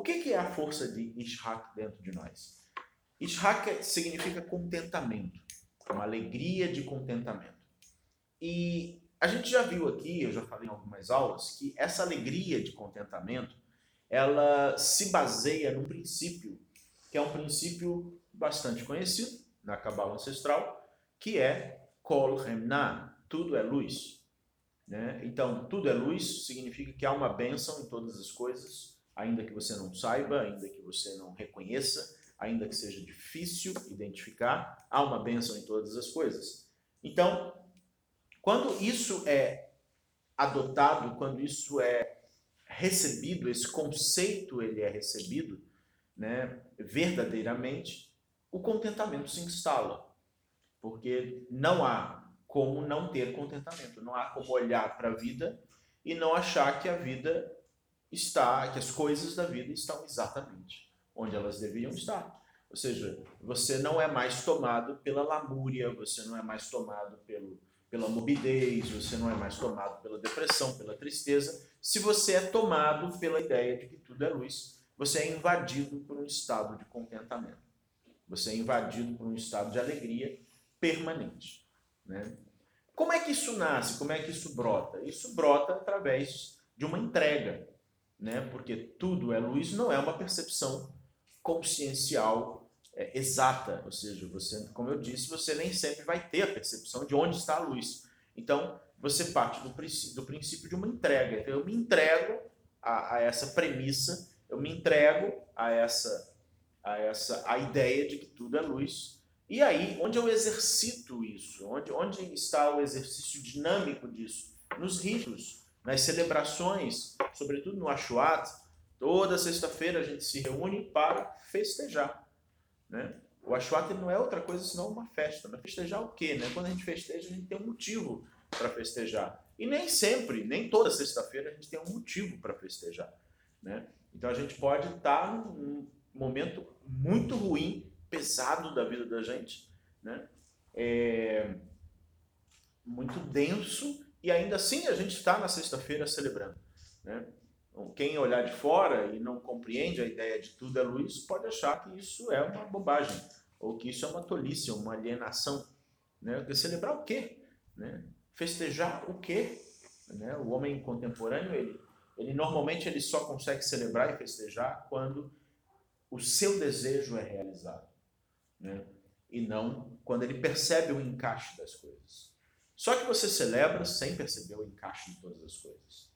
O que, é a força de Ishak dentro de nós? Ishak significa contentamento, uma alegria de contentamento. E a gente já viu aqui, eu já falei em algumas aulas, que essa alegria de contentamento, ela se baseia num princípio, que é um princípio bastante conhecido na Cabala Ancestral, que é Kol Remna, tudo é luz. Né? Então, tudo é luz significa que há uma bênção em todas as coisas, ainda que você não saiba, ainda que você não reconheça, ainda que seja difícil identificar, há uma bênção em todas as coisas. Então, quando isso é adotado, quando isso é recebido, esse conceito ele é recebido, né, verdadeiramente, o contentamento se instala. Porque não há como não ter contentamento, não há como olhar para a vida e não achar que a vida está, que as coisas da vida estão exatamente onde elas deveriam estar. Ou seja, você não é mais tomado pela lamúria, você não é mais tomado pelo, pela morbidez, você não é mais tomado pela depressão, pela tristeza, se você é tomado pela ideia de que tudo é luz, você é invadido por um estado de contentamento. Você é invadido por um estado de alegria permanente. Né? Como é que isso nasce? Como é que isso brota? Isso brota através de uma entrega, né? porque tudo é luz não é uma percepção consciencial é, exata, ou seja, você, como eu disse, você nem sempre vai ter a percepção de onde está a luz. Então, você parte do do princípio de uma entrega. Então, eu me entrego a, a essa premissa, eu me entrego a essa, a essa a ideia de que tudo é luz e aí, onde eu exercito isso? Onde, onde está o exercício dinâmico disso? Nos ritos, nas celebrações, sobretudo no Ashuat. Toda sexta-feira a gente se reúne para festejar. Né? O Ashuat não é outra coisa senão uma festa. Mas festejar o quê? Né? Quando a gente festeja, a gente tem um motivo para festejar. E nem sempre, nem toda sexta-feira a gente tem um motivo para festejar. Né? Então a gente pode estar num momento muito ruim pesado da vida da gente, né? É muito denso e ainda assim a gente está na sexta-feira celebrando, né? Então, quem olhar de fora e não compreende a ideia de tudo é luz pode achar que isso é uma bobagem ou que isso é uma tolice, uma alienação, né? Celebrar o quê, né? Festejar o quê? Né? O homem contemporâneo ele ele normalmente ele só consegue celebrar e festejar quando o seu desejo é realizado né? e não quando ele percebe o encaixe das coisas. Só que você celebra sem perceber o encaixe de todas as coisas.